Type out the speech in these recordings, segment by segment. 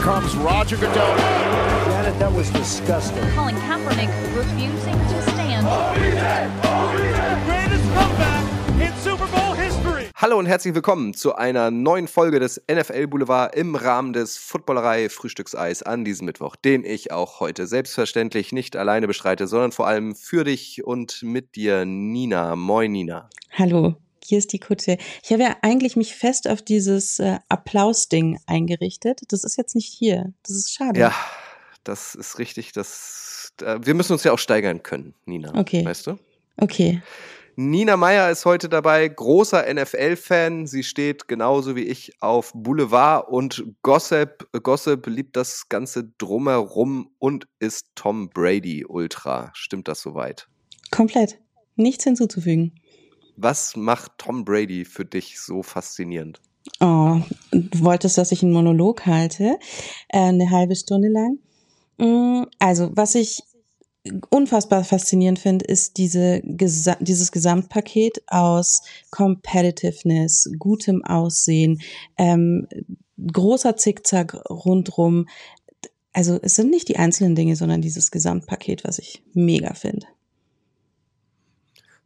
comes Roger Goodell. Janet, that was disgusting. Colin Kaepernick refusing to stand. Greatest comeback in Super Bowl history. Hallo und herzlich willkommen zu einer neuen Folge des NFL Boulevard im Rahmen des Footballerei Frühstückseis an diesem Mittwoch, den ich auch heute selbstverständlich nicht alleine bestreite, sondern vor allem für dich und mit dir, Nina. Moin, Nina. Hallo, hier ist die Kutsche. Ich habe ja eigentlich mich fest auf dieses äh, Applaus-Ding eingerichtet. Das ist jetzt nicht hier. Das ist schade. Ja, das ist richtig. Das, äh, wir müssen uns ja auch steigern können, Nina. Okay. Weißt du? Okay. Nina Meyer ist heute dabei, großer NFL-Fan. Sie steht genauso wie ich auf Boulevard und Gossip. Gossip liebt das Ganze drumherum und ist Tom Brady Ultra. Stimmt das soweit? Komplett. Nichts hinzuzufügen. Was macht Tom Brady für dich so faszinierend? Oh, du wolltest, dass ich einen Monolog halte, äh, eine halbe Stunde lang. Mm, Also, was ich unfassbar faszinierend finde, ist diese, dieses Gesamtpaket aus Competitiveness, gutem Aussehen, ähm, großer Zickzack rundrum. Also es sind nicht die einzelnen Dinge, sondern dieses Gesamtpaket, was ich mega finde.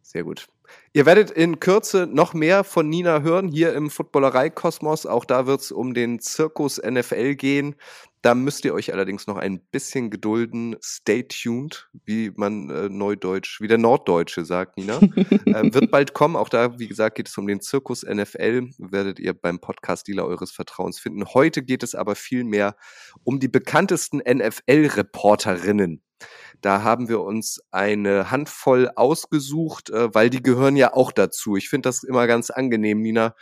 Sehr gut. Ihr werdet in Kürze noch mehr von Nina hören, hier im Footballerei-Kosmos. Auch da wird es um den Zirkus NFL gehen. Da müsst ihr euch allerdings noch ein bisschen gedulden. Stay tuned, wie man äh, Neudeutsch, wie der Norddeutsche sagt, Nina. äh, wird bald kommen. Auch da, wie gesagt, geht es um den Zirkus NFL. Werdet ihr beim Podcast-Dealer eures Vertrauens finden. Heute geht es aber viel mehr um die bekanntesten NFL-Reporterinnen. Da haben wir uns eine Handvoll ausgesucht, äh, weil die gehören ja auch dazu. Ich finde das immer ganz angenehm, Nina.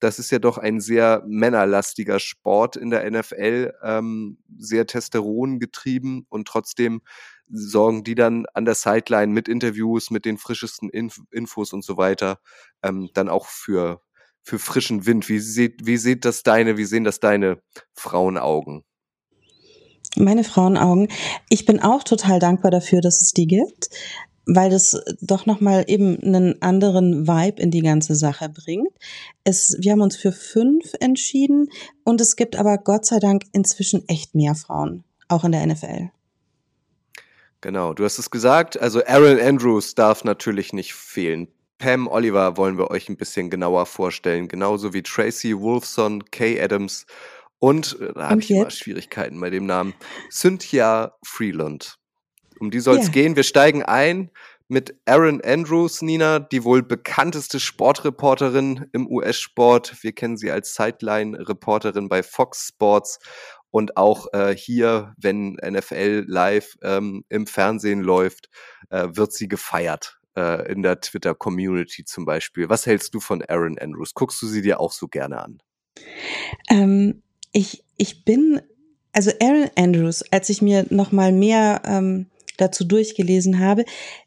Das ist ja doch ein sehr männerlastiger Sport in der NFL, ähm, sehr Testosteron getrieben und trotzdem sorgen die dann an der Sideline mit Interviews, mit den frischesten Inf Infos und so weiter, ähm, dann auch für, für frischen Wind. Wie sieht, wie sieht das deine, wie sehen das deine Frauenaugen? Meine Frauenaugen. Ich bin auch total dankbar dafür, dass es die gibt, weil das doch nochmal eben einen anderen Vibe in die ganze Sache bringt. Es, wir haben uns für fünf entschieden und es gibt aber Gott sei Dank inzwischen echt mehr Frauen, auch in der NFL. Genau, du hast es gesagt. Also Aaron Andrews darf natürlich nicht fehlen. Pam Oliver wollen wir euch ein bisschen genauer vorstellen, genauso wie Tracy Wolfson, Kay Adams und, äh, da habe ich immer? Schwierigkeiten bei dem Namen, Cynthia Freeland. Um die soll es Ja. gehen. Wir steigen ein mit Aaron Andrews, Nina, die wohl bekannteste Sportreporterin im US-Sport. Wir kennen sie als Sideline-Reporterin bei Fox Sports und auch äh, hier, wenn NFL live ähm, im Fernsehen läuft, äh, wird sie gefeiert äh, in der Twitter-Community zum Beispiel. Was hältst du von Aaron Andrews? Guckst du sie dir auch so gerne an? Ähm, ich, ich bin, also Aaron Andrews, als ich mir nochmal mehr ähm, dazu durchgelesen habe,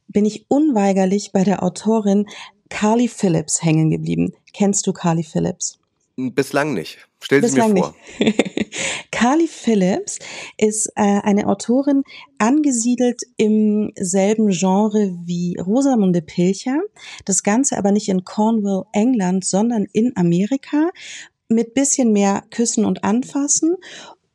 bin ich unweigerlich bei der Autorin Carly Phillips hängen geblieben. Kennst du Carly Phillips? Bislang nicht. Stell sie mir vor. Carly Phillips ist äh, eine Autorin, angesiedelt im selben Genre wie Rosamunde Pilcher. Das Ganze aber nicht in Cornwall, England, sondern in Amerika mit bisschen mehr Küssen und Anfassen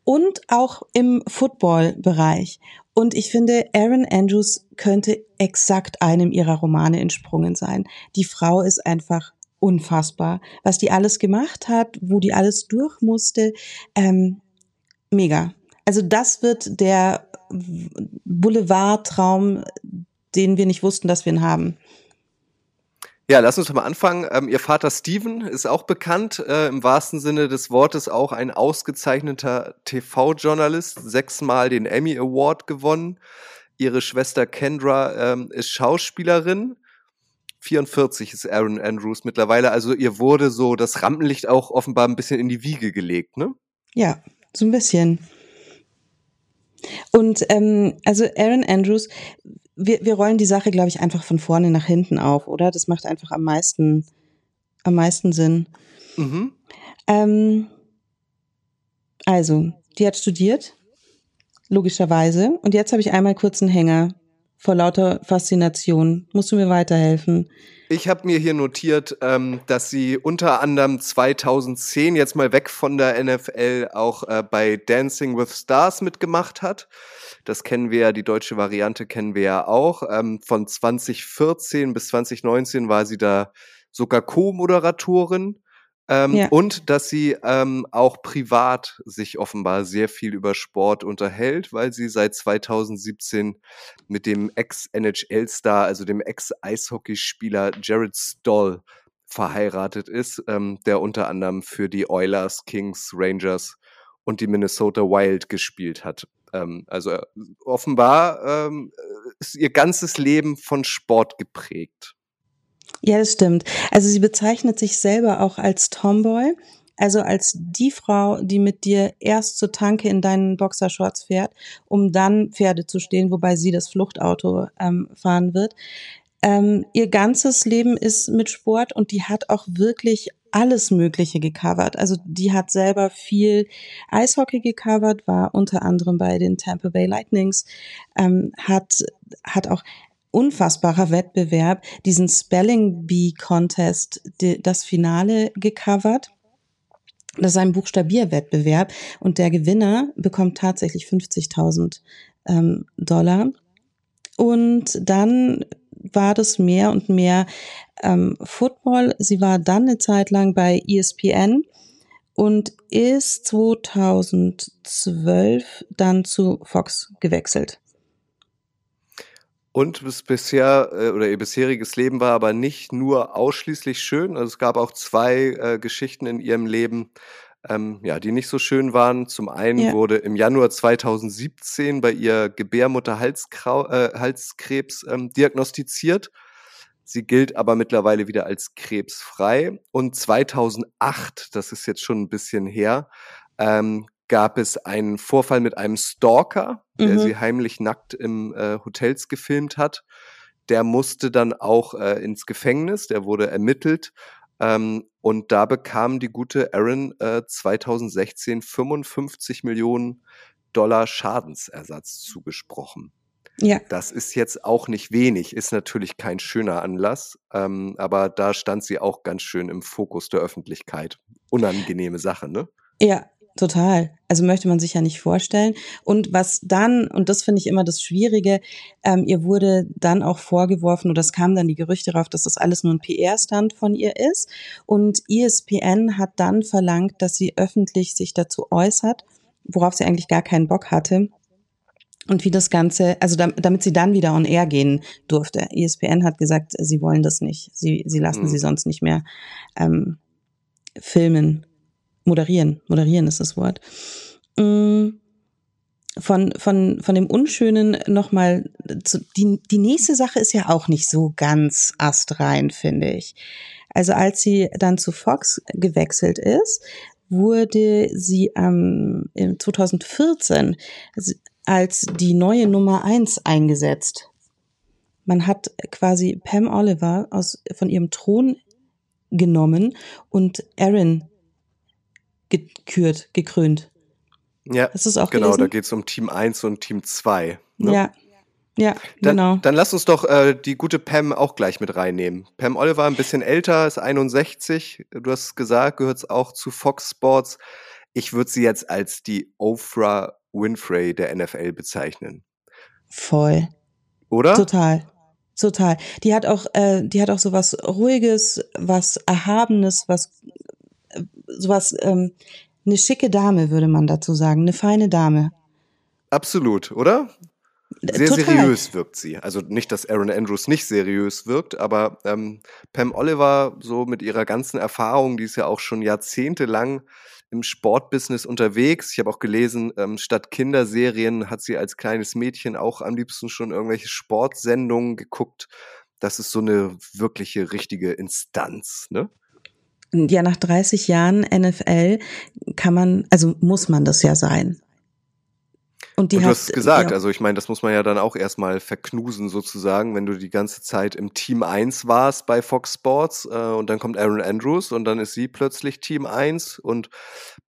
und auch im Football-Bereich. Und ich finde, Aaron Andrews könnte exakt einem ihrer Romane entsprungen sein. Die Frau ist einfach unfassbar, was die alles gemacht hat, wo die alles durch musste. Ähm, mega. Also das wird der Boulevardtraum, den wir nicht wussten, dass wir ihn haben. Ja, lass uns mal anfangen. Ähm, ihr Vater Steven ist auch bekannt, äh, im wahrsten Sinne des Wortes auch ein ausgezeichneter TV-Journalist, sechsmal den Emmy Award gewonnen. Ihre Schwester Kendra ähm, ist Schauspielerin. 44 ist Aaron Andrews mittlerweile. Also ihr wurde so das Rampenlicht auch offenbar ein bisschen in die Wiege gelegt, ne? Ja, so ein bisschen. Und ähm, also Aaron Andrews, wir, wir rollen die Sache, glaube ich, einfach von vorne nach hinten auf, oder? Das macht einfach am meisten, am meisten Sinn. Mhm. Ähm, also, die hat studiert, logischerweise. Und jetzt habe ich einmal kurz einen Hänger. Vor lauter Faszination. Musst du mir weiterhelfen? Ich habe mir hier notiert, ähm, dass sie unter anderem 2010 jetzt mal weg von der NFL auch äh, bei Dancing with Stars mitgemacht hat. Das kennen wir ja, die deutsche Variante kennen wir ja auch. Ähm, von 2014 bis 2019 war sie da sogar Co-Moderatorin. Ähm, ja. Und dass sie ähm, auch privat sich offenbar sehr viel über Sport unterhält, weil sie seit 2017 mit dem Ex-NHL-Star, also dem Ex-Eishockeyspieler Jared Stoll verheiratet ist, ähm, der unter anderem für die Oilers, Kings, Rangers und die Minnesota Wild gespielt hat. Ähm, also äh, offenbar ähm, ist ihr ganzes Leben von Sport geprägt. Ja, das stimmt. Also sie bezeichnet sich selber auch als Tomboy, also als die Frau, die mit dir erst zur Tanke in deinen Boxershorts fährt, um dann Pferde zu stehen, wobei sie das Fluchtauto ähm, fahren wird. Ähm, ihr ganzes Leben ist mit Sport und die hat auch wirklich alles Mögliche gecovert. Also die hat selber viel Eishockey gecovert, war unter anderem bei den Tampa Bay Lightnings, ähm, hat, hat auch unfassbarer Wettbewerb, diesen Spelling Bee Contest, die, das Finale gecovert. Das ist ein Buchstabierwettbewerb und der Gewinner bekommt tatsächlich 50.000 ähm, Dollar. Und dann war das mehr und mehr ähm, Football. Sie war dann eine Zeit lang bei ESPN und ist 2012 dann zu Fox gewechselt. Und bis bisher äh, oder ihr bisheriges Leben war aber nicht nur ausschließlich schön. Also es gab auch zwei äh, Geschichten in ihrem Leben, ähm, ja, die nicht so schön waren. Zum einen ja. wurde im Januar 2017 bei ihr Gebärmutterhalskrebs äh, ähm, diagnostiziert. Sie gilt aber mittlerweile wieder als krebsfrei. Und 2008, das ist jetzt schon ein bisschen her, ähm, gab es einen Vorfall mit einem Stalker, der mhm. sie heimlich nackt im äh, Hotels gefilmt hat. Der musste dann auch äh, ins Gefängnis, der wurde ermittelt. Ähm, und da bekam die gute Aaron äh, 2016 55 Millionen Dollar Schadensersatz zugesprochen. Ja. Das ist jetzt auch nicht wenig, ist natürlich kein schöner Anlass, ähm, aber da stand sie auch ganz schön im Fokus der Öffentlichkeit. Unangenehme Sache, ne? Ja, Total. Also möchte man sich ja nicht vorstellen. Und was dann, und das finde ich immer das Schwierige, ähm, ihr wurde dann auch vorgeworfen, oder es kamen dann die Gerüchte darauf, dass das alles nur ein PR-Stand von ihr ist. Und ESPN hat dann verlangt, dass sie öffentlich sich dazu äußert, worauf sie eigentlich gar keinen Bock hatte. Und wie das Ganze, also damit sie dann wieder on air gehen durfte. ESPN hat gesagt, sie wollen das nicht. Sie, sie lassen mhm. sie sonst nicht mehr ähm, filmen moderieren, moderieren ist das Wort. Mm, von, von, von dem Unschönen nochmal, die, die nächste Sache ist ja auch nicht so ganz astrein, finde ich. Also als sie dann zu Fox gewechselt ist, wurde sie ähm, 2014 als die neue Nummer eins eingesetzt. Man hat quasi Pam Oliver aus, von ihrem Thron genommen und Aaron gekürt, gekrönt. Ja, das ist auch genau, gelesen? da geht es um Team 1 und Team 2. Ne? Ja, ja, dann, genau. Dann lass uns doch äh, die gute Pam auch gleich mit reinnehmen. Pam Oliver, ein bisschen älter, ist 61. Du hast gesagt, gehört auch zu Fox Sports. Ich würde sie jetzt als die Oprah Winfrey der NFL bezeichnen. Voll. Oder? Total. Total. Die hat auch, äh, die hat auch so was Ruhiges, was Erhabenes, was sowas, ähm, eine schicke Dame, würde man dazu sagen, eine feine Dame. Absolut, oder? Sehr Total. seriös wirkt sie. Also nicht, dass Aaron Andrews nicht seriös wirkt, aber ähm, Pam Oliver, so mit ihrer ganzen Erfahrung, die ist ja auch schon jahrzehntelang im Sportbusiness unterwegs. Ich habe auch gelesen, ähm, statt Kinderserien hat sie als kleines Mädchen auch am liebsten schon irgendwelche Sportsendungen geguckt. Das ist so eine wirkliche, richtige Instanz, ne? Ja, nach 30 Jahren NFL kann man, also muss man das ja sein. Und die und du hast es gesagt, ja, also ich meine, das muss man ja dann auch erstmal verknusen sozusagen, wenn du die ganze Zeit im Team 1 warst bei Fox Sports äh, und dann kommt Aaron Andrews und dann ist sie plötzlich Team 1 und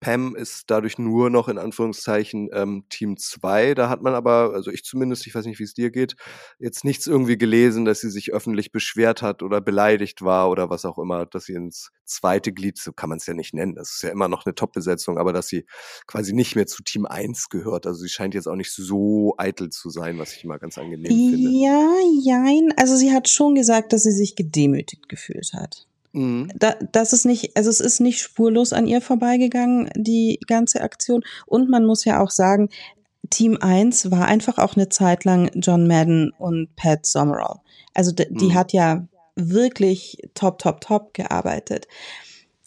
Pam ist dadurch nur noch in Anführungszeichen ähm, Team 2. Da hat man aber, also ich zumindest, ich weiß nicht, wie es dir geht, jetzt nichts irgendwie gelesen, dass sie sich öffentlich beschwert hat oder beleidigt war oder was auch immer, dass sie ins zweite Glied, so kann man es ja nicht nennen, das ist ja immer noch eine Top-Besetzung, aber dass sie quasi nicht mehr zu Team 1 gehört. Also sie scheint jetzt auch nicht so eitel zu sein, was ich immer ganz angenehm finde. ja, jein. Also sie hat schon gesagt, dass sie sich gedemütigt gefühlt hat. Mhm. Da, das ist nicht, also es ist nicht spurlos an ihr vorbeigegangen, die ganze Aktion. Und man muss ja auch sagen, Team 1 war einfach auch eine Zeit lang John Madden und Pat Summerall. Also die Mhm. hat ja wirklich top, top, top gearbeitet.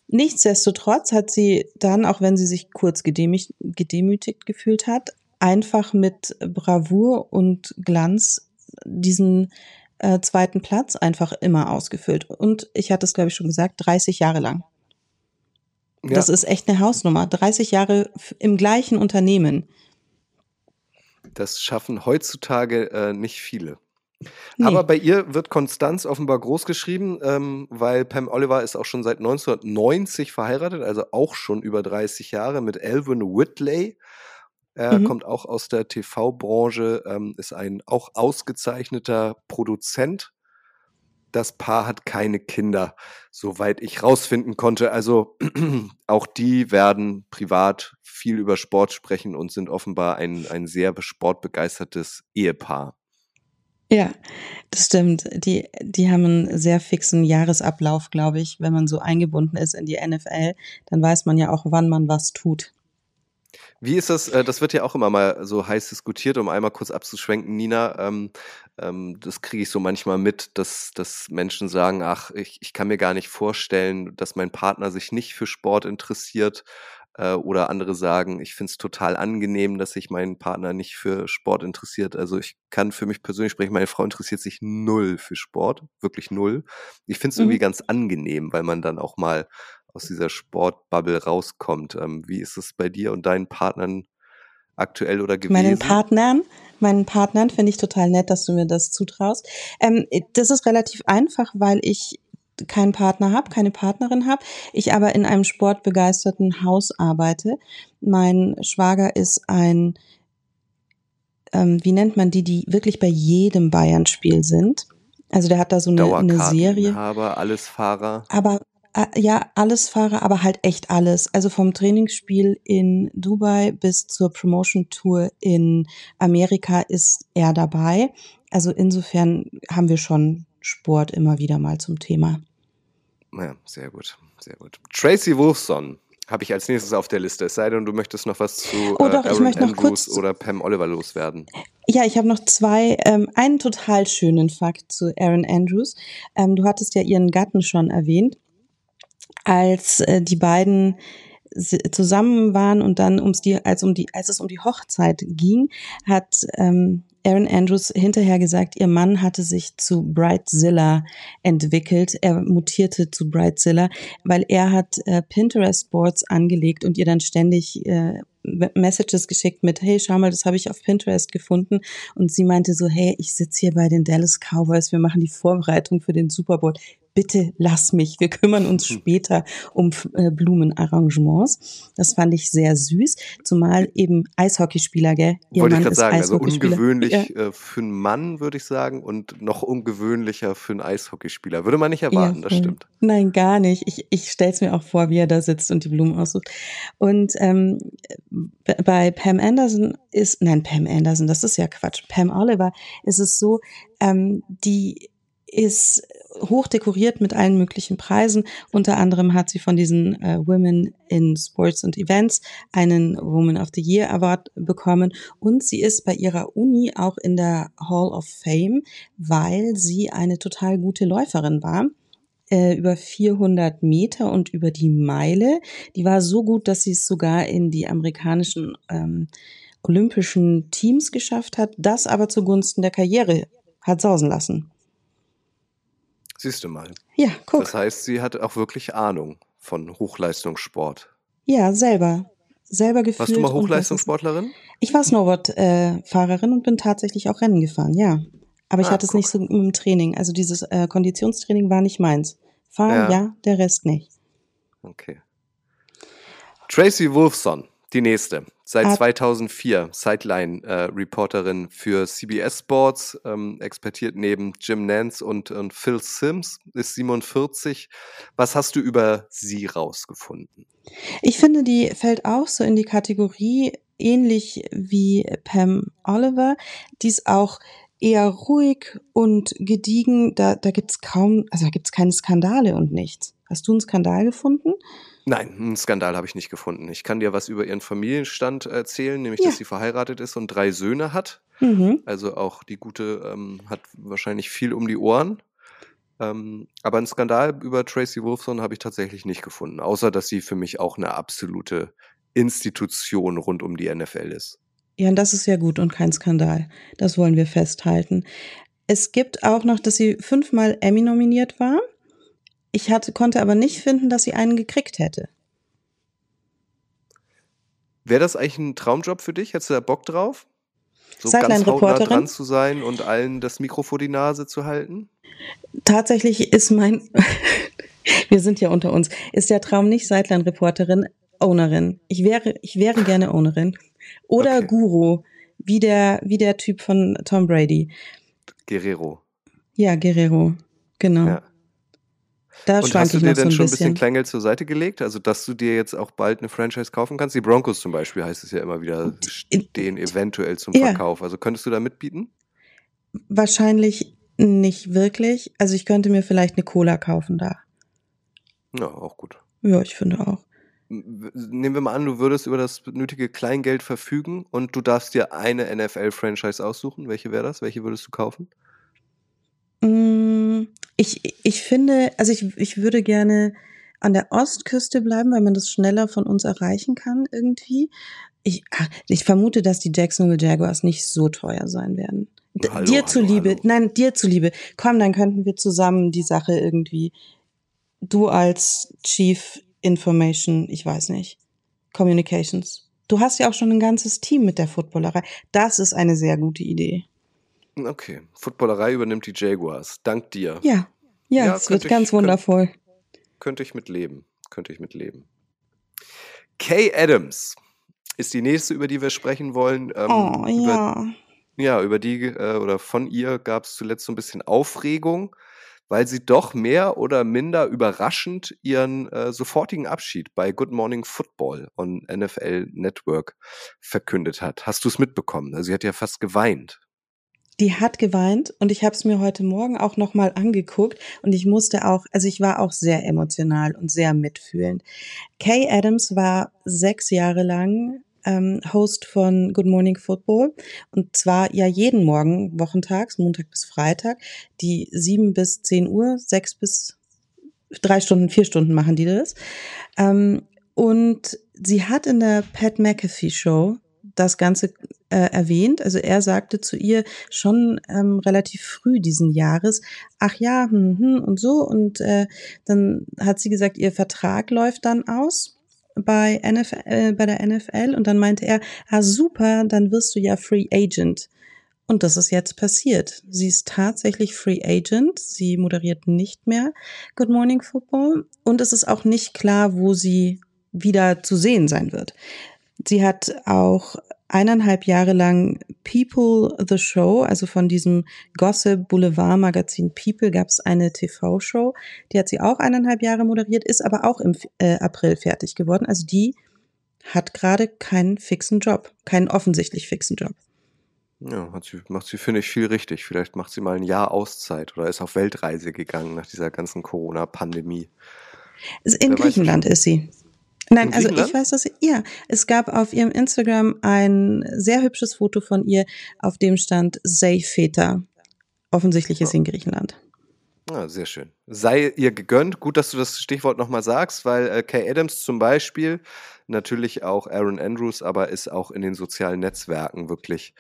Nichtsdestotrotz hat sie dann, auch wenn sie sich kurz gedemütigt gefühlt hat, einfach mit Bravour und Glanz diesen äh, zweiten Platz einfach immer ausgefüllt. Und ich hatte es, glaube ich, schon gesagt, 30 Jahre lang. Ja. Das ist echt eine Hausnummer. 30 Jahre im gleichen Unternehmen. Das schaffen heutzutage äh, nicht viele. Nee. Aber bei ihr wird Konstanz offenbar groß geschrieben, ähm, weil Pam Oliver ist auch schon seit 1990 verheiratet, also auch schon über 30 Jahre mit Alvin Whitley. Er Mhm. kommt auch aus der TV-Branche, ähm, ist ein auch ausgezeichneter Produzent. Das Paar hat keine Kinder, soweit ich rausfinden konnte. Also auch die werden privat viel über Sport sprechen und sind offenbar ein, ein sehr sportbegeistertes Ehepaar. Ja, das stimmt. Die, die haben einen sehr fixen Jahresablauf, glaube ich. Wenn man so eingebunden ist in die NFL, dann weiß man ja auch, wann man was tut. Wie ist das? Äh, das wird ja auch immer mal so heiß diskutiert, um einmal kurz abzuschwenken, Nina. Ähm, ähm, das kriege ich so manchmal mit, dass, dass Menschen sagen, ach, ich, ich kann mir gar nicht vorstellen, dass mein Partner sich nicht für Sport interessiert. Äh, oder andere sagen, ich finde es total angenehm, dass sich mein Partner nicht für Sport interessiert. Also ich kann für mich persönlich sprechen, meine Frau interessiert sich null für Sport, wirklich null. Ich finde es Mhm. irgendwie ganz angenehm, weil man dann auch mal aus dieser Sportbubble rauskommt. Ähm, wie ist es bei dir und deinen Partnern aktuell oder gewesen? Meinen Partnern, meinen Partnern finde ich total nett, dass du mir das zutraust. Ähm, das ist relativ einfach, weil ich keinen Partner habe, keine Partnerin habe. Ich aber in einem sportbegeisterten Haus arbeite. Mein Schwager ist ein, ähm, wie nennt man die, die wirklich bei jedem Bayern-Spiel sind. Also der hat da so eine, eine Serie. Dauerkarteninhaber, alles Fahrer. Aber ja, alles Fahrer, aber halt echt alles. Also vom Trainingsspiel in Dubai bis zur Promotion Tour in Amerika ist er dabei. Also insofern haben wir schon Sport immer wieder mal zum Thema. Ja, sehr gut, sehr gut. Tracy Wolfson habe ich als nächstes auf der Liste. Es sei denn, du möchtest noch was zu Oh, doch, äh, ich Aaron möchte noch Andrews kurz- oder Pam Oliver loswerden. Ja, ich habe noch zwei, ähm, einen total schönen Fakt zu Aaron Andrews. Ähm, du hattest ja ihren Gatten schon erwähnt. Als äh, die beiden zusammen waren und dann ums die, als um die, als es um die Hochzeit ging, hat ähm, Aaron Andrews hinterher gesagt, ihr Mann hatte sich zu Brightzilla entwickelt. Er mutierte zu Brightzilla, weil er hat äh, Pinterest Boards angelegt und ihr dann ständig äh, Messages geschickt mit, hey, schau mal, das habe ich auf Pinterest gefunden. Und sie meinte so, hey, ich sitze hier bei den Dallas Cowboys, wir machen die Vorbereitung für den Super Bowl. Bitte lass mich, wir kümmern uns später um äh, Blumenarrangements. Das fand ich sehr süß, zumal eben Eishockeyspieler, gell? Ihr Wollte ich Mann gerade ist sagen, also ungewöhnlich Ja. äh, für einen Mann, würde ich sagen, und noch ungewöhnlicher für einen Eishockeyspieler. Würde man nicht erwarten, das voll. stimmt. Nein, gar nicht. Ich, ich stelle es mir auch vor, wie er da sitzt und die Blumen aussucht. Und ähm, bei Pam Anderson ist, nein, Pam Anderson, das ist ja Quatsch. Pam Oliver ist es so, ähm, die ist hoch dekoriert mit allen möglichen Preisen. Unter anderem hat sie von diesen äh, Women in Sports und Events einen Woman of the Year Award bekommen. Und sie ist bei ihrer Uni auch in der Hall of Fame, weil sie eine total gute Läuferin war äh, über 400 Meter und über die Meile. Die war so gut, dass sie es sogar in die amerikanischen ähm, olympischen Teams geschafft hat, das aber zugunsten der Karriere hat sausen lassen. Siehst du mal. Ja, guck. Das heißt, sie hat auch wirklich Ahnung von Hochleistungssport. Ja, selber. Selber gefühlt. Warst du mal Hochleistungssportlerin? Ich war Snowboard-Fahrerin und bin tatsächlich auch Rennen gefahren, ja. Aber ich Ah, hatte es nicht so im Training. Also dieses äh, Konditionstraining war nicht meins. Fahren, Ja. ja, der Rest nicht. Okay. Tracy Wolfson, die nächste. Seit Ah. 2004 Sideline-Reporterin für CBS Sports, ähm, expertiert neben Jim Nance und, und Phil Sims, ist 47. Was hast du über sie rausgefunden? Ich finde, die fällt auch so in die Kategorie ähnlich wie Pam Oliver. Die ist auch eher ruhig und gediegen. Da, da gibt's kaum, also da gibt's keine Skandale und nichts. Hast du einen Skandal gefunden? Nein, einen Skandal habe ich nicht gefunden. Ich kann dir was über ihren Familienstand erzählen, nämlich Ja. dass sie verheiratet ist und drei Söhne hat. Mhm. Also auch die gute ähm, hat wahrscheinlich viel um die Ohren. Ähm, aber einen Skandal über Tracy Wolfson habe ich tatsächlich nicht gefunden, außer dass sie für mich auch eine absolute Institution rund um die NFL ist. Ja, und das ist ja gut und kein Skandal. Das wollen wir festhalten. Es gibt auch noch, dass sie fünfmal Emmy nominiert war. Ich hatte, konnte aber nicht finden, dass sie einen gekriegt hätte. Wäre das eigentlich ein Traumjob für dich? Hättest du da Bock drauf? So ganz Sideline-Reporterin? dran zu sein und allen das Mikro vor die Nase zu halten? Tatsächlich ist mein, wir sind ja unter uns, ist der Traum nicht Sideline-Reporterin, Ownerin. Ich wäre, ich wäre gerne Ownerin. Oder Okay. Guru, wie der, wie der Typ von Tom Brady. Guerrero. Ja, Guerrero. Genau. Ja. Da Und hast du dir so denn ein schon ein bisschen. Kleingeld zur Seite gelegt? Also, dass du dir jetzt auch bald eine Franchise kaufen kannst? Die Broncos zum Beispiel heißt es ja immer wieder, stehen eventuell zum Ja. Verkauf. Also, könntest du da mitbieten? Wahrscheinlich nicht wirklich. Also ich könnte mir vielleicht eine Cola kaufen da. Ja, auch gut. Ja, ich finde auch. Nehmen wir mal an, du würdest über das nötige Kleingeld verfügen und du darfst dir eine NFL-Franchise aussuchen. Welche wäre das? Welche würdest du kaufen? Mm, Ich, ich finde, also ich, ich würde gerne an der Ostküste bleiben, weil man das schneller von uns erreichen kann irgendwie. Ich, ach, ich vermute, dass die Jacksonville Jaguars nicht so teuer sein werden. D Hallo, dir hallo, zuliebe, hallo. nein, dir zuliebe. Komm, dann könnten wir zusammen die Sache irgendwie. Du als Chief Information, ich weiß nicht, Communications. Du hast ja auch schon ein ganzes Team mit der Footballerei. Das ist eine sehr gute Idee. Okay, Footballerei übernimmt die Jaguars. Dank dir. Ja, ja, Ja, es könnte wird ich- ganz wundervoll. Könnte ich mit leben. Könnte ich mit leben. Kay Adams ist die nächste, über die wir sprechen wollen. Ähm, oh, über, ja. Ja, über die äh, oder von ihr gab es zuletzt so ein bisschen Aufregung, weil sie doch mehr oder minder überraschend ihren äh, sofortigen Abschied bei Good Morning Football on NFL Network verkündet hat. Hast du es mitbekommen? Also sie hat ja fast geweint. Die hat geweint und ich habe es mir heute Morgen auch nochmal angeguckt und ich musste auch, also ich war auch sehr emotional und sehr mitfühlend. Kay Adams war sechs Jahre lang ähm, Host von Good Morning Football und zwar ja jeden Morgen, wochentags, Montag bis Freitag, die sieben bis zehn Uhr, sechs bis drei Stunden, vier Stunden machen die das. Ähm, und sie hat in der Pat McAfee Show das Ganze äh, erwähnt. Also er sagte zu ihr schon ähm, relativ früh diesen Jahres, ach ja, hm, hm, und so. Und äh, dann hat sie gesagt, ihr Vertrag läuft dann aus bei, NFL, äh, bei der NFL. Und dann meinte er, ah super, dann wirst du ja Free Agent. Und das ist jetzt passiert. Sie ist tatsächlich Free Agent. Sie moderiert nicht mehr Good Morning Football. Und es ist auch nicht klar, wo sie wieder zu sehen sein wird. Sie hat auch eineinhalb Jahre lang People the Show, also von diesem Gossip Boulevard Magazin People gab es eine TV-Show, die hat sie auch eineinhalb Jahre moderiert, ist aber auch im äh, April fertig geworden. Also die hat gerade keinen fixen Job, keinen offensichtlich fixen Job. Ja, hat sie, macht sie, finde ich, viel richtig. Vielleicht macht sie mal ein Jahr Auszeit oder ist auf Weltreise gegangen nach dieser ganzen Corona-Pandemie. In Griechenland ist sie. Nein, In also ich weiß, dass sie, ja, es gab auf ihrem Instagram ein sehr hübsches Foto von ihr, auf dem stand Say Feta. Offensichtlich ist sie in Griechenland. Ja, sehr schön. Sei ihr gegönnt. Gut, dass du das Stichwort nochmal sagst, weil äh, Kay Adams zum Beispiel, natürlich auch Aaron Andrews, aber ist auch in den sozialen Netzwerken wirklich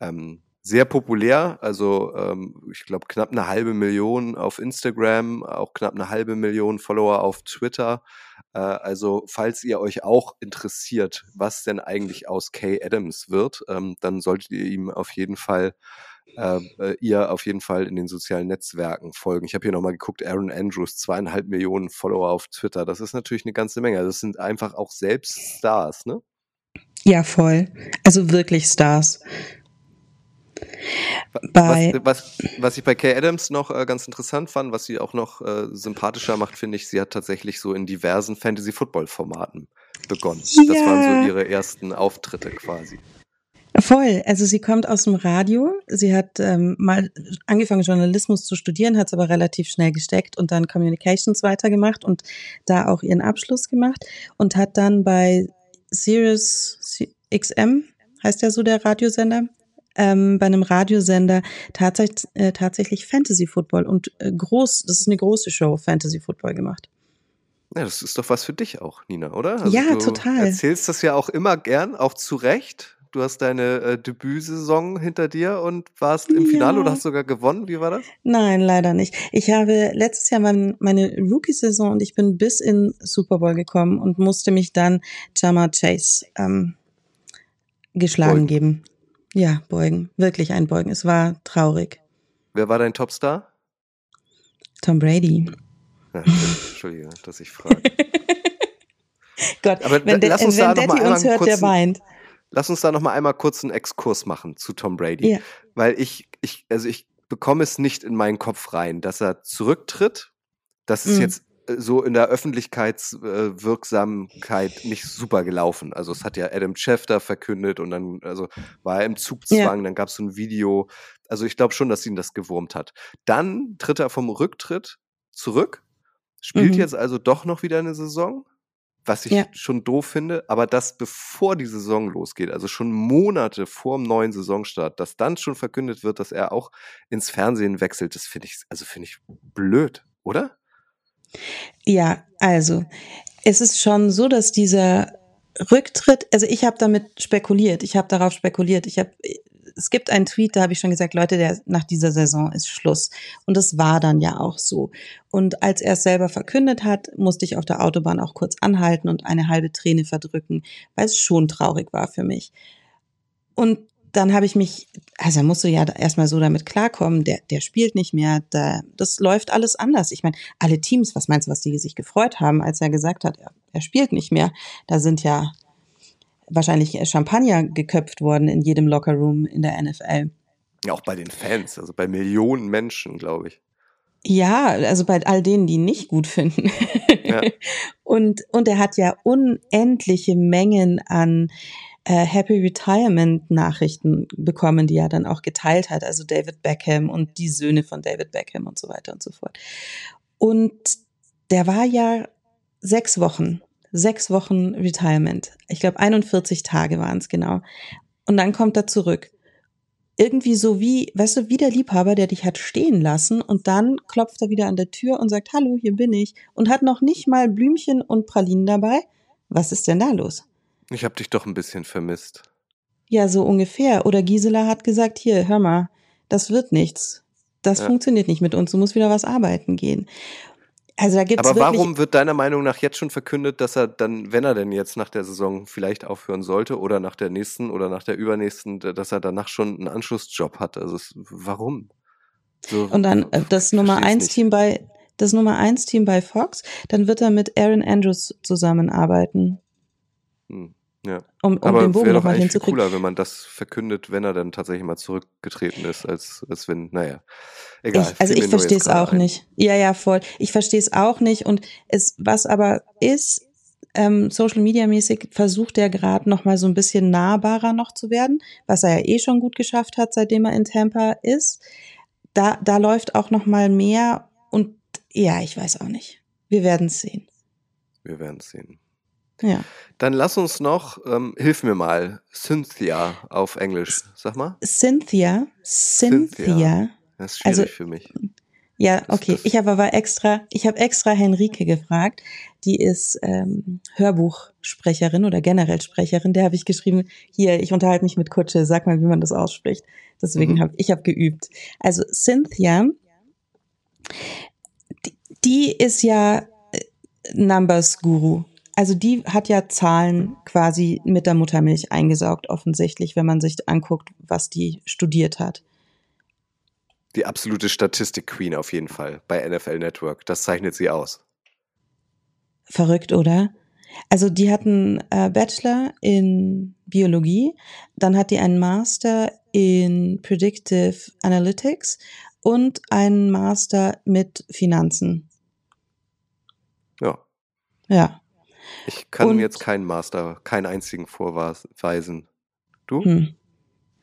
ähm, sehr populär, also ähm, ich glaube knapp eine halbe Million auf Instagram, auch knapp eine halbe Million Follower auf Twitter. Äh, also falls ihr euch auch interessiert, was denn eigentlich aus Kay Adams wird, ähm, dann solltet ihr ihm auf jeden Fall äh, äh, ihr auf jeden Fall in den sozialen Netzwerken folgen. Ich habe hier nochmal geguckt, Aaron Andrews, zweieinhalb Millionen Follower auf Twitter. Das ist natürlich eine ganze Menge. Das sind einfach auch selbst Stars, ne? Ja, voll. Also wirklich Stars. Bei was, was, was ich bei Kay Adams noch äh, ganz interessant fand, was sie auch noch äh, sympathischer macht, finde ich, sie hat tatsächlich so in diversen Fantasy-Football-Formaten begonnen. Ja. Das waren so ihre ersten Auftritte quasi. Voll. Also sie kommt aus dem Radio. Sie hat ähm, mal angefangen, Journalismus zu studieren, hat es aber relativ schnell gesteckt und dann Communications weitergemacht und da auch ihren Abschluss gemacht und hat dann bei Sirius XM, heißt ja so der Radiosender, ähm, bei einem Radiosender tatsächlich, äh, tatsächlich Fantasy Football und äh, groß, das ist eine große Show, Fantasy Football gemacht. Ja, das ist doch was für dich auch, Nina, oder? Ja, du total. erzählst das ja auch immer gern, auch zu Recht. Du hast deine äh, Debütsaison hinter dir und warst im Finale Ja. oder hast sogar gewonnen. Wie war das? Nein, leider nicht. Ich habe letztes Jahr mein, meine Rookie-Saison und ich bin bis in Super Bowl gekommen und musste mich dann Jama Chase ähm, geschlagen Beugen. geben. Ja, beugen. Wirklich ein Beugen. Es war traurig. Wer war dein Topstar? Tom Brady. Ja, Entschuldige, dass ich frage. Gott, Aber wenn, der, lass uns wenn da noch Daddy mal uns hört, der kurz- weint. Lass uns da noch mal einmal kurz einen Exkurs machen zu Tom Brady, Ja. weil ich, ich, also ich bekomme es nicht in meinen Kopf rein, dass er zurücktritt. Das ist Mhm. jetzt so in der Öffentlichkeitswirksamkeit nicht super gelaufen. Also es hat ja Adam Schefter verkündet und dann also war er im Zugzwang, dann gab es so ein Video. Also ich glaube schon, dass ihn das gewurmt hat. Dann tritt er vom Rücktritt zurück, spielt Mhm. jetzt also doch noch wieder eine Saison, was ich Ja. schon doof finde, aber dass bevor die Saison losgeht, also schon Monate vor dem neuen Saisonstart, dass dann schon verkündet wird, dass er auch ins Fernsehen wechselt, das finde ich, also finde ich blöd, oder? Ja, also es ist schon so, dass dieser Rücktritt, also ich habe damit spekuliert, ich habe darauf spekuliert, ich habe es gibt einen Tweet, da habe ich schon gesagt, Leute, der nach dieser Saison ist Schluss. Und das war dann ja auch so. Und als er es selber verkündet hat, musste ich auf der Autobahn auch kurz anhalten und eine halbe Träne verdrücken, weil es schon traurig war für mich. Und dann habe ich mich, also musst du ja erstmal so damit klarkommen, der, der spielt nicht mehr, da, das läuft alles anders. Ich meine, alle Teams, was meinst du, was die sich gefreut haben, als er gesagt hat, er, er spielt nicht mehr? Da sind ja wahrscheinlich Champagner geköpft worden in jedem Lockerroom in der NFL. Ja, auch bei den Fans, also bei Millionen Menschen, glaube ich. Ja, also bei all denen, die ihn nicht gut finden. Ja. und, und er hat ja unendliche Mengen an Happy Retirement Nachrichten bekommen, die er dann auch geteilt hat. Also David Beckham und die Söhne von David Beckham und so weiter und so fort. Und der war ja sechs Wochen, sechs Wochen Retirement. Ich glaube 41 Tage waren es genau. Und dann kommt er zurück irgendwie so wie, weißt du, wie der Liebhaber, der dich hat stehen lassen und dann klopft er wieder an der Tür und sagt, hallo, hier bin ich und hat noch nicht mal Blümchen und Pralinen dabei. Was ist denn da los? Ich habe dich doch ein bisschen vermisst. Ja, so ungefähr. Oder Gisela hat gesagt, hier, hör mal, das wird nichts. Das Ja. funktioniert nicht mit uns, du musst wieder was arbeiten gehen. Also da gibt's Aber warum wird deiner Meinung nach jetzt schon verkündet, dass er dann, wenn er denn jetzt nach der Saison vielleicht aufhören sollte oder nach der nächsten oder nach der übernächsten, dass er danach schon einen Anschlussjob hat? Also es, warum? So, Und dann äh, das Nummer eins. Team bei das Nummer eins Team bei Fox, dann wird er mit Aaron Andrews zusammenarbeiten, Hm, ja. um, um Aber den Bogen nochmal hinzukriegen. cooler, wenn man das verkündet, wenn er dann tatsächlich mal zurückgetreten ist, als, als wenn, naja, egal. Ich, also ich verstehe es auch ein. nicht. Ja, ja, voll. Ich verstehe es auch nicht. Und es, was aber ist, ähm, Social Media mäßig versucht er gerade noch mal so ein bisschen nahbarer noch zu werden, was er ja eh schon gut geschafft hat, seitdem er in Tampa ist. Da, da läuft auch noch mal mehr und ja, ich weiß auch nicht. Wir werden es sehen. Wir werden es sehen. Ja. Dann lass uns noch, ähm, hilf mir mal, Cynthia auf Englisch, sag mal. Cynthia, Cynthia, Cynthia. Das ist schwierig Also- für mich. Ja, okay. Ich habe aber extra, ich habe extra Henrike gefragt. Die ist ähm, Hörbuchsprecherin oder generell Sprecherin. Der habe ich geschrieben, hier, ich unterhalte mich mit Kutsche, sag mal, wie man das ausspricht. Deswegen Mhm. habe ich habe geübt. Also Cynthia, die, die ist ja äh, Numbers Guru. Also die hat ja Zahlen quasi mit der Muttermilch eingesaugt, offensichtlich, wenn man sich anguckt, was die studiert hat. Die absolute Statistik-Queen auf jeden Fall bei NFL Network. Das zeichnet sie aus. Verrückt, oder? Also die hatten äh, Bachelor in Biologie, dann hat die einen Master in Predictive Analytics und einen Master mit Finanzen. Ja. Ja. Ich kann Und- jetzt keinen Master, keinen einzigen vorweisen. Du? Hm.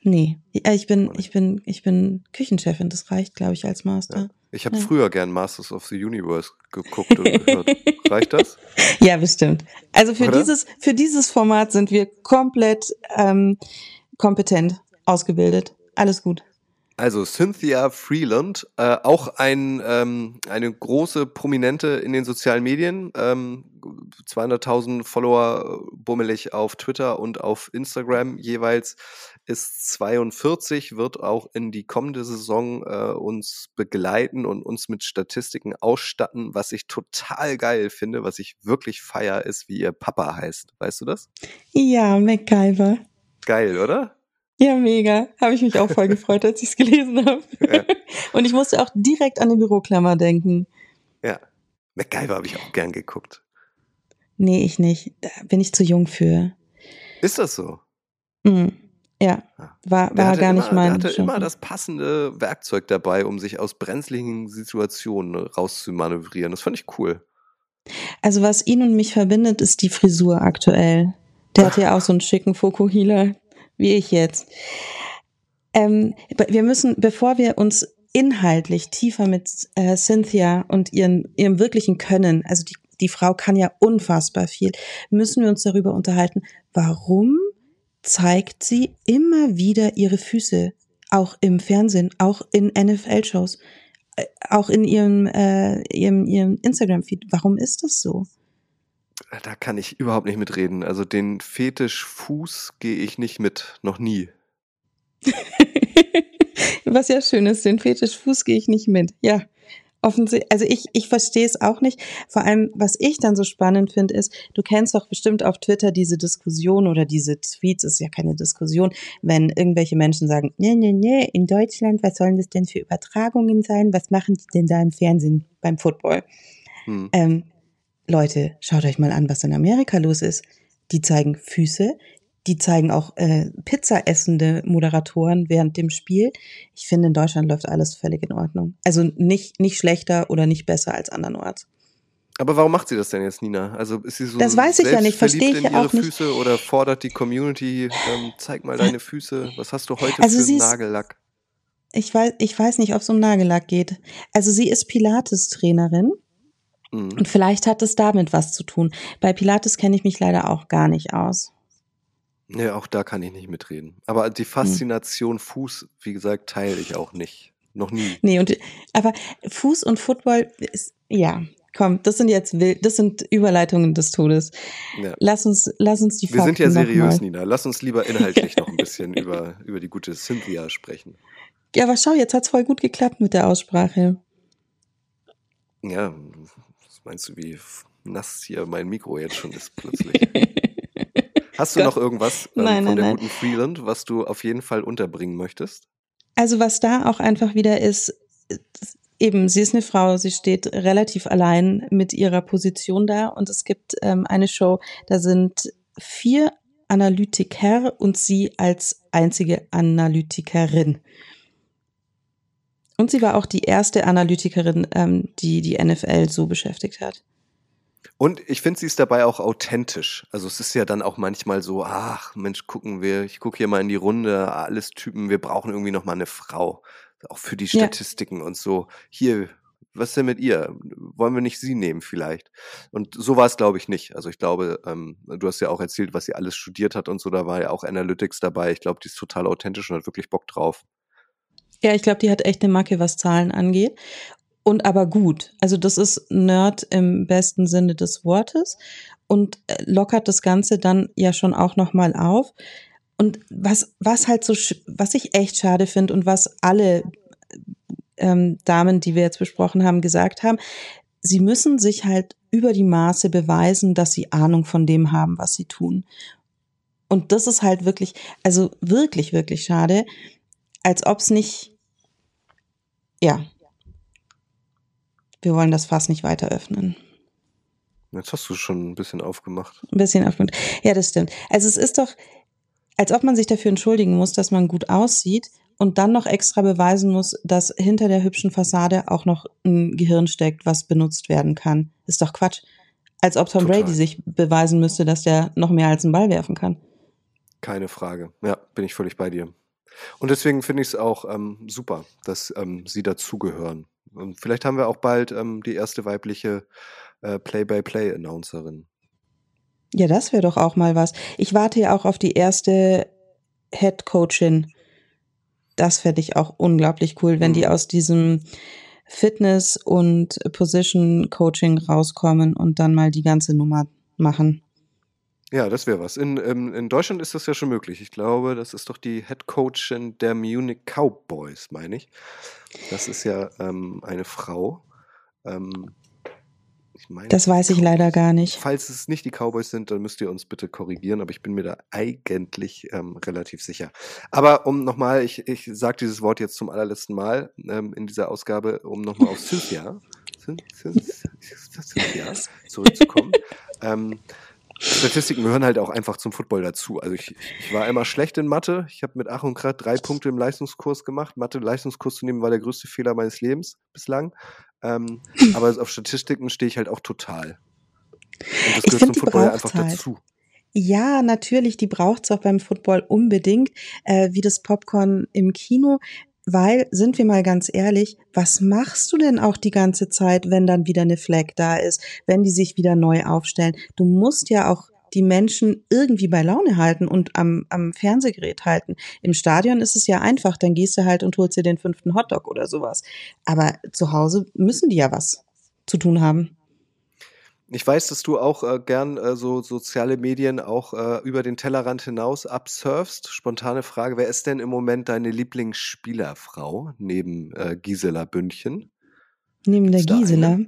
Nee, Ja, ich bin, ich bin, ich bin Küchenchefin. Das reicht, glaube ich, als Master. Ich habe Ja. früher gern Masters of the Universe geguckt und gehört. Reicht das? Ja, bestimmt. Also für Oder? dieses, für dieses Format sind wir komplett ähm, kompetent ausgebildet. Alles gut. Also Cynthia Freeland, äh, auch ein, ähm, eine große Prominente in den sozialen Medien, ähm, 200.000 Follower äh, bummelig auf Twitter und auf Instagram jeweils, ist 42, wird auch in die kommende Saison äh, uns begleiten und uns mit Statistiken ausstatten. Was ich total geil finde, was ich wirklich feier, ist, wie ihr Papa heißt. Weißt du das? Ja, MacGyver. Geil, oder? Ja, mega. Habe ich mich auch voll gefreut, als ich es gelesen habe. Ja. Und ich musste auch direkt an die Büroklammer denken. Ja. MacGyver habe ich auch gern geguckt. Nee, ich nicht. Da bin ich zu jung für. Ist das so? Hm. Ja, Ja. war, war gar immer, nicht mein. Der hatte Genre. immer das passende Werkzeug dabei, um sich aus brenzligen Situationen rauszumanövrieren. Das fand ich cool. Also was ihn und mich verbindet, ist die Frisur aktuell. Der hat ja auch so einen schicken Fokuhila, wie ich jetzt. Ähm, wir müssen, bevor wir uns inhaltlich tiefer mit äh, Cynthia und ihren, ihrem wirklichen Können, also die, die Frau kann ja unfassbar viel, müssen wir uns darüber unterhalten, warum zeigt sie immer wieder ihre Füße, auch im Fernsehen, auch in NFL-Shows, äh, auch in ihrem, äh, ihrem, ihrem Instagram-Feed. Warum ist das so? Da kann ich überhaupt nicht mitreden. Also den Fetisch Fuß gehe ich nicht mit. Noch nie. Was ja schön ist, den Fetisch Fuß gehe ich nicht mit. Ja, offensichtlich. Also ich, ich verstehe es auch nicht. Vor allem, was ich dann so spannend finde, ist, du kennst doch bestimmt auf Twitter diese Diskussion oder diese Tweets, ist ja keine Diskussion, wenn irgendwelche Menschen sagen, nee, nee, nee, in Deutschland, was sollen das denn für Übertragungen sein? Was machen die denn da im Fernsehen beim Football? Hm. Ähm, Leute, schaut euch mal an, was in Amerika los ist. Die zeigen Füße, die zeigen auch äh, Pizza essende Moderatoren während dem Spiel. Ich finde, in Deutschland läuft alles völlig in Ordnung. Also nicht, nicht schlechter oder nicht besser als andernorts. Aber warum macht sie das denn jetzt, Nina? Also ist sie so Das weiß ich ja nicht, verstehe ich in ihre auch nicht. Füße oder fordert die Community, ähm, zeig mal deine Füße, was hast du heute Also für einen Nagellack? Ich weiß, ich weiß nicht, ob es um Nagellack geht. Also sie ist Pilates-Trainerin Mhm. und vielleicht hat es damit was zu tun. Bei Pilates kenne ich mich leider auch gar nicht aus. Ja, auch da kann ich nicht mitreden. Aber Hm. die Faszination Fuß, wie gesagt, teile ich auch nicht. Noch nie. Nee, und aber Fuß und Football ist ja, komm, das sind jetzt wild, das sind Überleitungen des Todes. Ja. Lass uns lass uns die Wir Fakten sind ja seriös. Nina. Lass uns lieber inhaltlich noch ein bisschen über, über die gute Cynthia sprechen. Ja, aber schau, jetzt hat's voll gut geklappt mit der Aussprache. Ja, meinst du, wie nass hier mein Mikro jetzt schon ist plötzlich? Hast du Gott. noch irgendwas ähm, Nein, von nein, der nein. guten Freeland, was du auf jeden Fall unterbringen möchtest? Also was da auch einfach wieder ist, ist, eben, sie ist eine Frau, sie steht relativ allein mit ihrer Position da und es gibt ähm, eine Show, da sind vier Analytiker und sie als einzige Analytikerin. Und sie war auch die erste Analytikerin, ähm, die die NFL so beschäftigt hat. Und ich finde, sie ist dabei auch authentisch. Also es ist ja dann auch manchmal so, ach Mensch, gucken wir, ich gucke hier mal in die Runde, alles Typen, wir brauchen irgendwie noch mal eine Frau. Auch für die Ja. Statistiken und so. Hier, was ist denn mit ihr? Wollen wir nicht sie nehmen vielleicht? Und so war es, glaube ich, nicht. Also ich glaube, ähm, du hast ja auch erzählt, was sie alles studiert hat und so, da war ja auch Analytics dabei. Ich glaube, die ist total authentisch und hat wirklich Bock drauf. Ja, ich glaube, die hat echt eine Macke, was Zahlen angeht. und aber gut. Also das ist Nerd im besten Sinne des Wortes und äh, lockert das Ganze dann ja schon auch nochmal auf. Und was, was halt so, was ich echt schade finde und was alle ähm, Damen, die wir jetzt besprochen haben, gesagt haben, sie müssen sich halt über die Maße beweisen, dass sie Ahnung von dem haben, was sie tun. Und das ist halt wirklich, also wirklich, wirklich schade, als ob es nicht, ja, wir wollen das Fass nicht weiter öffnen. Jetzt hast du schon ein bisschen aufgemacht. Ein bisschen aufgemacht. Ja, das stimmt. Also es ist doch, als ob man sich dafür entschuldigen muss, dass man gut aussieht und dann noch extra beweisen muss, dass hinter der hübschen Fassade auch noch ein Gehirn steckt, was benutzt werden kann. Ist doch Quatsch. Als ob Tom Total. Brady sich beweisen müsste, dass der noch mehr als einen Ball werfen kann. Keine Frage. Ja, bin ich völlig bei dir. Und deswegen finde ich es auch ähm, super, dass ähm, sie dazugehören. Und vielleicht haben wir auch bald ähm, die erste weibliche äh, Play-by-Play-Announcerin. Ja, das wäre doch auch mal was. Ich warte ja auch auf die erste Head Coachin. Das fände ich auch unglaublich cool, wenn Mhm. die aus diesem Fitness und Position Coaching rauskommen und dann mal die ganze Nummer machen. Ja, das wäre was. In, ähm, in Deutschland ist das ja schon möglich. Ich glaube, das ist doch die Head Coachin der Munich Cowboys, meine ich. Das ist ja ähm, eine Frau. Ähm, ich meine, Das weiß ich leider gar nicht. Falls es nicht die Cowboys sind, dann müsst ihr uns bitte korrigieren, aber ich bin mir da eigentlich ähm, relativ sicher. Aber um nochmal, ich, ich sage dieses Wort jetzt zum allerletzten Mal ähm, in dieser Ausgabe, um nochmal auf Cynthia, Cyn- Cyn- Cynthia zurückzukommen. ähm, Statistiken gehören halt auch einfach zum Football dazu. Also ich, ich war immer schlecht in Mathe. Ich habe mit Ach und Krach drei Punkte im Leistungskurs gemacht. Mathe-Leistungskurs zu nehmen war der größte Fehler meines Lebens bislang. Ähm, aber auf Statistiken stehe ich halt auch total. Und das Ich gehört zum Football einfach halt. dazu. Ja, natürlich, die braucht's auch beim Football unbedingt, äh, wie das Popcorn im Kino. Weil, sind wir mal ganz ehrlich, was machst du denn auch die ganze Zeit, wenn dann wieder eine Flag da ist, wenn die sich wieder neu aufstellen? Du musst ja auch die Menschen irgendwie bei Laune halten und am, am Fernsehgerät halten. Im Stadion ist es ja einfach, dann gehst du halt und holst dir den fünften Hotdog oder sowas. Aber zu Hause müssen die ja was zu tun haben. Ich weiß, dass du auch äh, gern äh, so soziale Medien auch äh, über den Tellerrand hinaus absurfst. Spontane Frage, wer ist denn im Moment deine Lieblingsspielerfrau neben äh, Gisela Bündchen? Neben der Gisela. eine?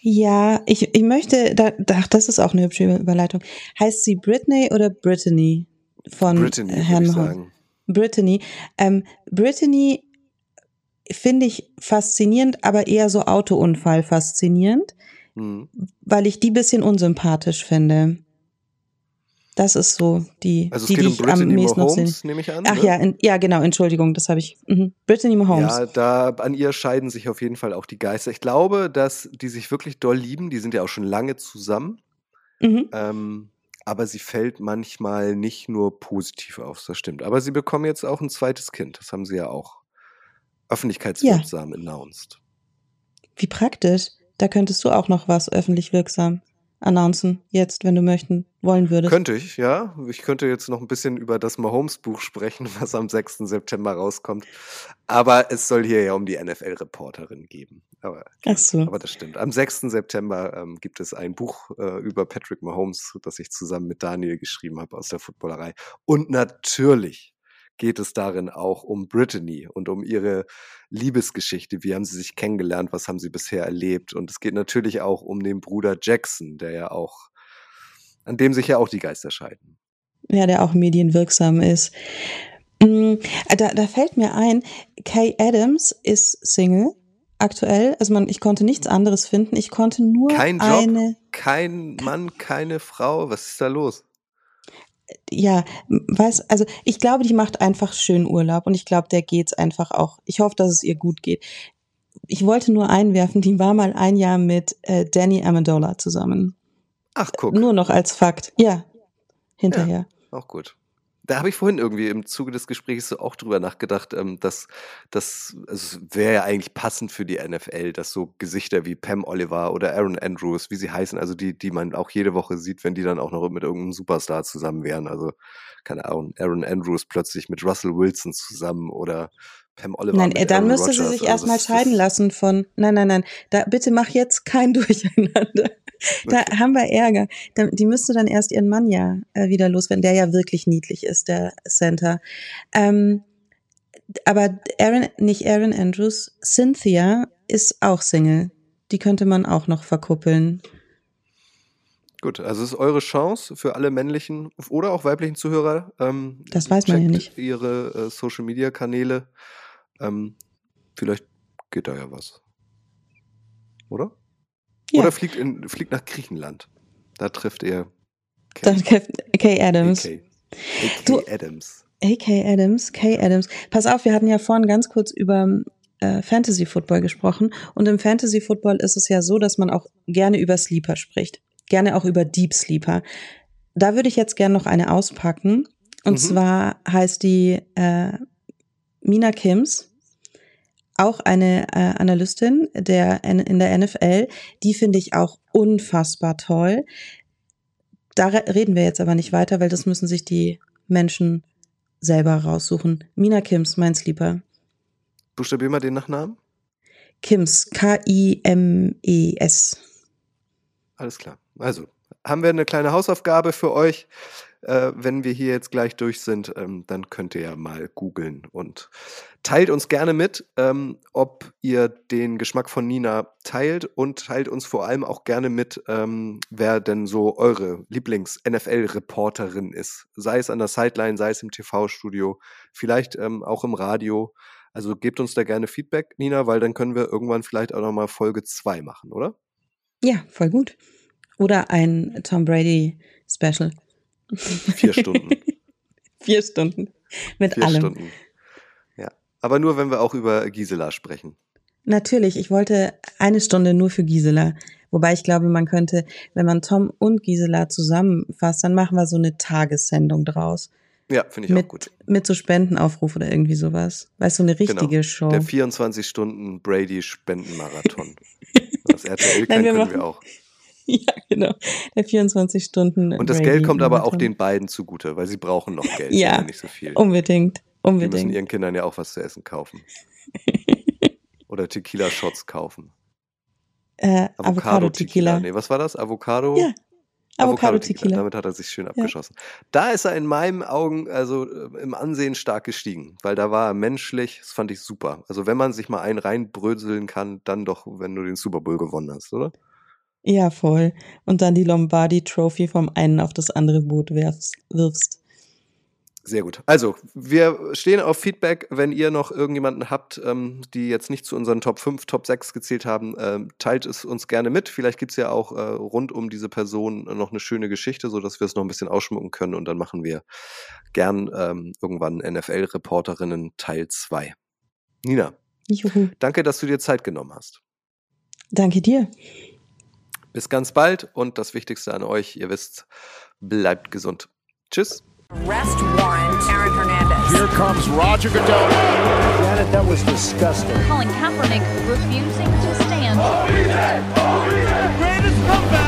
Ja, ich, ich möchte, da, ach, das ist auch eine hübsche Überleitung. Heißt sie Britney oder Brittany von Brittany, Herrn ich sagen. Brittany. Ähm, Brittany finde ich faszinierend, aber eher so Autounfall faszinierend, Mhm. weil ich die bisschen unsympathisch finde. Das ist so die, Also die, die um ich am nächsten noch. Mahomes, nehme ich an. Ach ne? ja, in, ja, genau, Entschuldigung, das habe ich. Mhm. Brittany Mahomes. Ja, da an ihr scheiden sich auf jeden Fall auch die Geister. Ich glaube, dass die sich wirklich doll lieben. Die sind ja auch schon lange zusammen. Mhm. Ähm, aber sie fällt manchmal nicht nur positiv auf, das stimmt. Aber sie bekommen jetzt auch ein zweites Kind. Das haben sie ja auch öffentlichkeitswirksam announced. Wie praktisch. Da könntest du auch noch was öffentlich wirksam announcen, jetzt, wenn du möchten, wollen würdest. Könnte ich, ja. Ich könnte jetzt noch ein bisschen über das Mahomes-Buch sprechen, was am 6. September rauskommt. Aber es soll hier ja um die NFL-Reporterin geben. Aber, Ach so. aber das stimmt. Am 6. September ähm, gibt es ein Buch äh, über Patrick Mahomes, das ich zusammen mit Daniel geschrieben habe aus der Footballerei. Und natürlich geht es darin auch um Brittany und um ihre Liebesgeschichte. Wie haben sie sich kennengelernt? Was haben sie bisher erlebt? Und es geht natürlich auch um den Bruder Jackson, der ja auch, an dem sich ja auch die Geister scheiden. Ja, der auch medienwirksam ist. Mm, Da, da fällt mir ein, Kay Adams ist Single aktuell. Also man, ich konnte nichts anderes finden. Ich konnte nur Kein Job, eine, kein Mann, keine Frau. Was ist da los? Ja, weiß, also ich glaube, die macht einfach schön Urlaub und ich glaube, der geht's einfach auch. Ich hoffe, dass es ihr gut geht. Ich wollte nur einwerfen, die war mal ein Jahr mit äh, Danny Amendola zusammen. Ach, guck, Nur noch als Fakt. Ja, hinterher. auch gut. Da habe ich vorhin irgendwie im Zuge des Gesprächs so auch drüber nachgedacht, ähm, dass das also es wäre ja eigentlich passend für die NFL, dass so Gesichter wie Pam Oliver oder Aaron Andrews, wie sie heißen, also die, die man auch jede Woche sieht, wenn die dann auch noch mit irgendeinem Superstar zusammen wären. Also keine Ahnung, Aaron Andrews plötzlich mit Russell Wilson zusammen oder Pam Oliver. Nein, äh, dann Aaron müsste sie Rodgers. sich Also erstmal scheiden lassen von. Nein, nein, nein. Da, bitte mach jetzt kein Durcheinander. Da haben wir Ärger. Die müsste dann erst ihren Mann ja äh, wieder loswerden, der ja wirklich niedlich ist, der Center. Ähm, aber Aaron, nicht Aaron Andrews, Cynthia ist auch Single. Die könnte man auch noch verkuppeln. Gut, also es ist eure Chance für alle männlichen oder auch weiblichen Zuhörer. Ähm, Das weiß man ja nicht. Ihre äh, Social Media Kanäle. Ähm, vielleicht geht da ja was. Oder? Ja. Oder fliegt, in, fliegt nach Griechenland. Da trifft ihr Dann Kay Adams. AK, AK Du- Adams. Hey, Kay Adams, Kay Adams. Pass auf, wir hatten ja vorhin ganz kurz über äh, Fantasy Football gesprochen. Und im Fantasy Football ist es ja so, dass man auch gerne über Sleeper spricht. Gerne auch über Deep Sleeper. Da würde ich jetzt gerne noch eine auspacken. Und Mhm. zwar heißt die äh, Mina Kims, auch eine äh, Analystin der, in der NFL. Die finde ich auch unfassbar toll. Da re- reden wir jetzt aber nicht weiter, weil das müssen sich die Menschen selber raussuchen. Mina Kims, mein Sleeper. Buchstabier mal den Nachnamen. Kims, K-I-M-E-S. Alles klar. Also, haben wir eine kleine Hausaufgabe für euch. Äh, wenn wir hier jetzt gleich durch sind, ähm, dann könnt ihr ja mal googeln und teilt uns gerne mit, ähm, ob ihr den Geschmack von Nina teilt und teilt uns vor allem auch gerne mit, ähm, wer denn so eure Lieblings-NFL-Reporterin ist. Sei es an der Sideline, sei es im TV-Studio, vielleicht ähm, auch im Radio. Also gebt uns da gerne Feedback, Nina, weil dann können wir irgendwann vielleicht auch nochmal Folge 2 machen, oder? Ja, voll gut. Oder ein Tom Brady Special. Vier Stunden. Vier Stunden. Mit Vier allem. Stunden. Ja. Aber nur, wenn wir auch über Gisela sprechen. Natürlich, ich wollte eine Stunde nur für Gisela. Wobei ich glaube, man könnte, wenn man Tom und Gisela zusammenfasst, dann machen wir so eine Tagessendung draus. Ja, finde ich auch Mit, gut. mit so Spendenaufruf oder irgendwie sowas. Weißt du, so eine richtige genau. Show. Der 24-Stunden-Brady-Spendenmarathon. Das RTL kann, Nein, wir können machen- wir auch. ja, genau. Der 24 Stunden. Und das Brady Geld kommt aber auch den beiden zugute, weil sie brauchen noch Geld. Ja. nicht so viel. Unbedingt. Die müssen Unbedingt. ihren Kindern ja auch was zu essen kaufen. Oder Tequila-Shots kaufen. Äh, Avocado Tequila. Nee, was war das? Avocado? Ja. Avocado Tequila. Damit hat er sich schön abgeschossen. Da ist er in meinen Augen also äh, im Ansehen stark gestiegen, weil da war er menschlich, das fand ich super. Also wenn man sich mal einen reinbröseln kann, dann doch, wenn du den Super Bowl gewonnen hast, oder? Ja, voll. Und dann die Lombardi Trophy vom einen auf das andere Boot wirfst. Sehr gut. Also, wir stehen auf Feedback, wenn ihr noch irgendjemanden habt, ähm, die jetzt nicht zu unseren Top 5, Top 6 gezählt haben, ähm, teilt es uns gerne mit. Vielleicht gibt es ja auch äh, rund um diese Person noch eine schöne Geschichte, sodass wir es noch ein bisschen ausschmücken können und dann machen wir gern ähm, irgendwann NFL-Reporterinnen Teil 2. Nina, Juhu. danke, dass du dir Zeit genommen hast. Danke dir. Bis ganz bald und das Wichtigste an euch, ihr wisst, bleibt gesund. Tschüss. Arrest warrant, Aaron Hernandez. Here comes Roger Goodell. Janet, that was disgusting. Colin Kaepernick refusing to stand. Greatest comeback